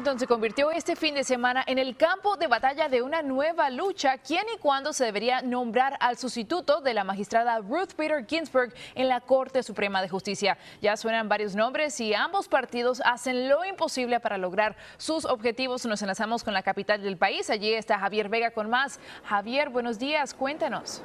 Washington se convirtió este fin de semana en el campo de batalla de una nueva lucha. ¿Quién y cuándo se debería nombrar al sustituto de la magistrada Ruth Bader Ginsburg en la Corte Suprema de Justicia? Ya suenan varios nombres y ambos partidos hacen lo imposible para lograr sus objetivos. Nos enlazamos con la capital del país. Allí está Javier Vega con más. Javier, buenos días. Cuéntanos.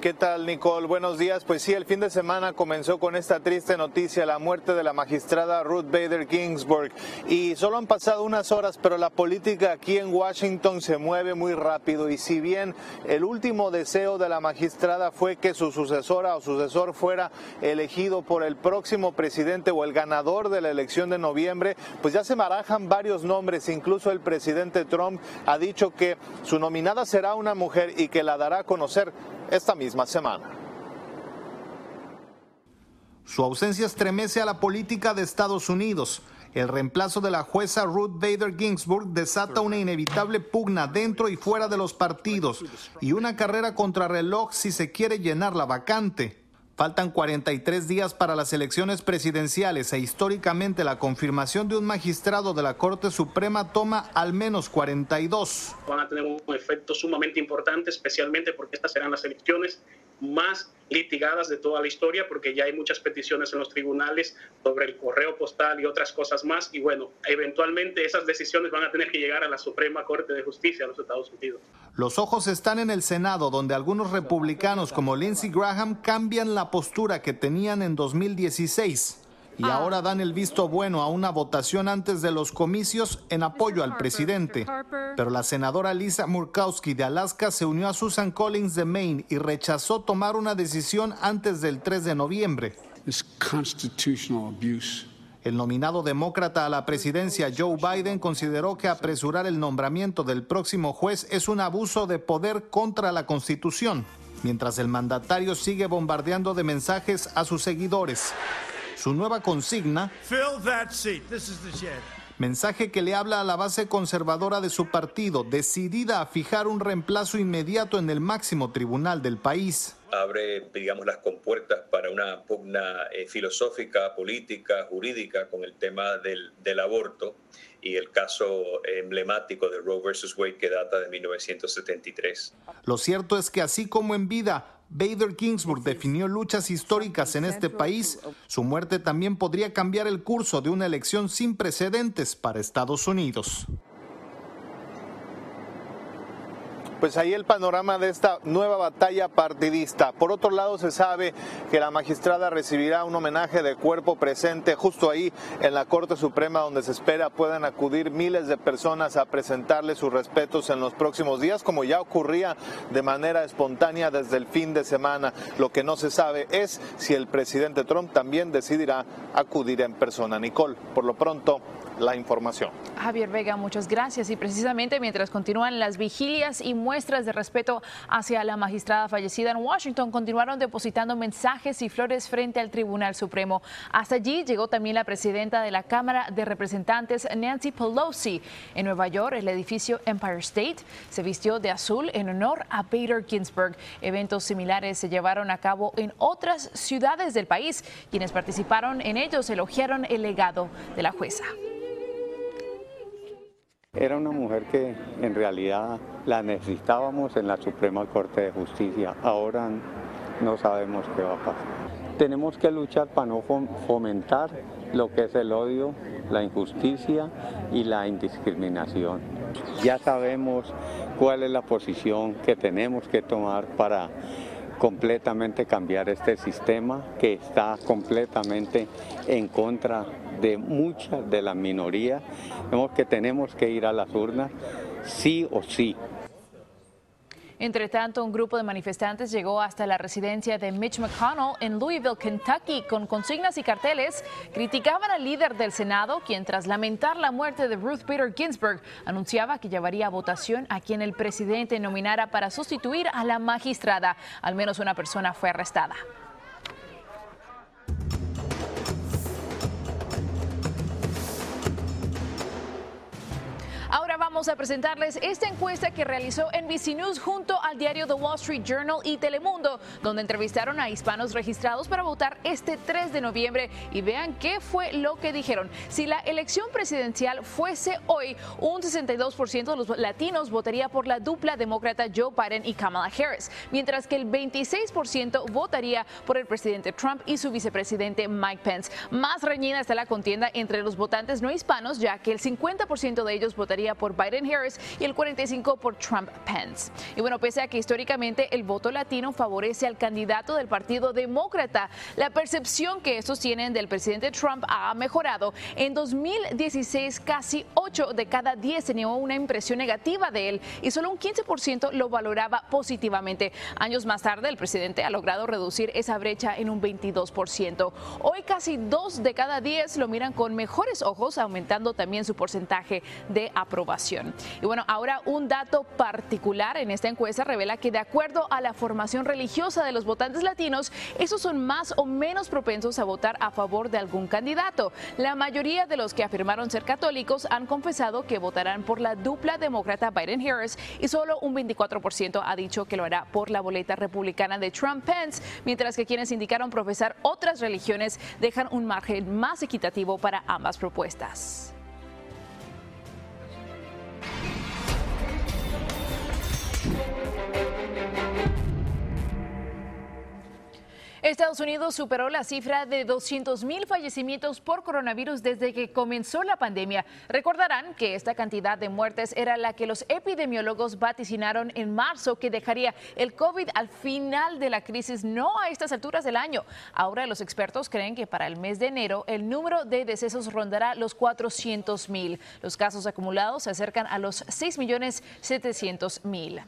¿Qué tal, Nicole? Buenos días. Pues sí, el fin de semana comenzó con esta triste noticia, la muerte de la magistrada Ruth Bader Ginsburg. Y solo han pasado unas horas, pero la política aquí en Washington se mueve muy rápido. Y si bien el último deseo de la magistrada fue que su sucesora o sucesor fuera elegido por el próximo presidente o el ganador de la elección de noviembre, pues ya se barajan varios nombres. Incluso el presidente Trump ha dicho que su nominada será una mujer y que la dará a conocer esta misma semana. Su ausencia estremece a la política de Estados Unidos. El reemplazo de la jueza Ruth Bader Ginsburg desata una inevitable pugna dentro y fuera de los partidos y una carrera contra reloj si se quiere llenar la vacante. Faltan 43 días para las elecciones presidenciales e históricamente la confirmación de un magistrado de la Corte Suprema toma al menos 42. Van a tener un efecto sumamente importante, especialmente porque estas serán las elecciones más litigadas de toda la historia porque ya hay muchas peticiones en los tribunales sobre el correo postal y otras cosas más. Y bueno, eventualmente esas decisiones van a tener que llegar a la Suprema Corte de Justicia de los Estados Unidos. Los ojos están en el Senado, donde algunos republicanos como Lindsey Graham cambian la postura que tenían en 2016 y ah. ahora dan el visto bueno a una votación antes de los comicios en apoyo al presidente. Pero la senadora Lisa Murkowski de Alaska se unió a Susan Collins de Maine y rechazó tomar una decisión antes del 3 de noviembre. El nominado demócrata a la presidencia, Joe Biden, consideró que apresurar el nombramiento del próximo juez es un abuso de poder contra la Constitución, mientras el mandatario sigue bombardeando de mensajes a sus seguidores. Su nueva consigna, mensaje que le habla a la base conservadora de su partido, decidida a fijar un reemplazo inmediato en el máximo tribunal del país abre, digamos, las compuertas para una pugna eh, filosófica, política, jurídica con el tema del, aborto y el caso emblemático de Roe versus Wade que data de 1973. Lo cierto es que así como en vida Bader Ginsburg definió luchas históricas en este país, su muerte también podría cambiar el curso de una elección sin precedentes para Estados Unidos. Pues ahí el panorama de esta nueva batalla partidista. Por otro lado, se sabe que la magistrada recibirá un homenaje de cuerpo presente justo ahí en la Corte Suprema, donde se espera puedan acudir miles de personas a presentarle sus respetos en los próximos días, como ya ocurría de manera espontánea desde el fin de semana. Lo que no se sabe es si el presidente Trump también decidirá acudir en persona. Nicole, por lo pronto, la información. Javier Vega, muchas gracias. Y precisamente mientras continúan las vigilias y muestras de respeto hacia la magistrada fallecida en Washington, continuaron depositando mensajes y flores frente al Tribunal Supremo. Hasta allí llegó también la presidenta de la Cámara de Representantes, Nancy Pelosi. En Nueva York, el edificio Empire State se vistió de azul en honor a Bader Ginsburg. Eventos similares se llevaron a cabo en otras ciudades del país. Quienes participaron en ellos elogiaron el legado de la jueza. Era una mujer que en realidad la necesitábamos en la Suprema Corte de Justicia. Ahora no sabemos qué va a pasar. Tenemos que luchar para no fomentar lo que es el odio, la injusticia y la indiscriminación. Ya sabemos cuál es la posición que tenemos que tomar para completamente cambiar este sistema que está completamente en contra de mucha de la minoría. Vemos que tenemos que ir a las urnas sí o sí. Entre tanto, un grupo de manifestantes llegó hasta la residencia de Mitch McConnell en Louisville, Kentucky, con consignas y carteles. Criticaban al líder del Senado, quien tras lamentar la muerte de Ruth Bader Ginsburg, anunciaba que llevaría a votación a quien el presidente nominara para sustituir a la magistrada. Al menos una persona fue arrestada. A presentarles esta encuesta que realizó NBC News junto al diario The Wall Street Journal y Telemundo, donde entrevistaron a hispanos registrados para votar este 3 de noviembre y vean qué fue lo que dijeron. Si la elección presidencial fuese hoy, un 62% de los latinos votaría por la dupla demócrata Joe Biden y Kamala Harris, mientras que el 26% votaría por el presidente Trump y su vicepresidente Mike Pence. Más reñida está la contienda entre los votantes no hispanos, ya que el 50% de ellos votaría por Biden Harris y el 45% por Trump Pence. Y bueno, pese a que históricamente el voto latino favorece al candidato del Partido Demócrata, la percepción que estos tienen del presidente Trump ha mejorado. En 2016, casi 8 de cada 10 tenían una impresión negativa de él y solo un 15% lo valoraba positivamente. Años más tarde, el presidente ha logrado reducir esa brecha en un 22%. Hoy casi 2 de cada 10 lo miran con mejores ojos, aumentando también su porcentaje de aprobación. Y bueno, ahora un dato particular en esta encuesta revela que de acuerdo a la formación religiosa de los votantes latinos, esos son más o menos propensos a votar a favor de algún candidato. La mayoría de los que afirmaron ser católicos han confesado que votarán por la dupla demócrata Biden-Harris y solo un 24% ha dicho que lo hará por la boleta republicana de Trump-Pence, mientras que quienes indicaron profesar otras religiones dejan un margen más equitativo para ambas propuestas. Estados Unidos superó la cifra de 200 mil fallecimientos por coronavirus desde que comenzó la pandemia. Recordarán que esta cantidad de muertes era la que los epidemiólogos vaticinaron en marzo que dejaría el COVID al final de la crisis, no a estas alturas del año. Ahora los expertos creen que para el mes de enero el número de decesos rondará los 400 mil. Los casos acumulados se acercan a los 6 millones 700 mil.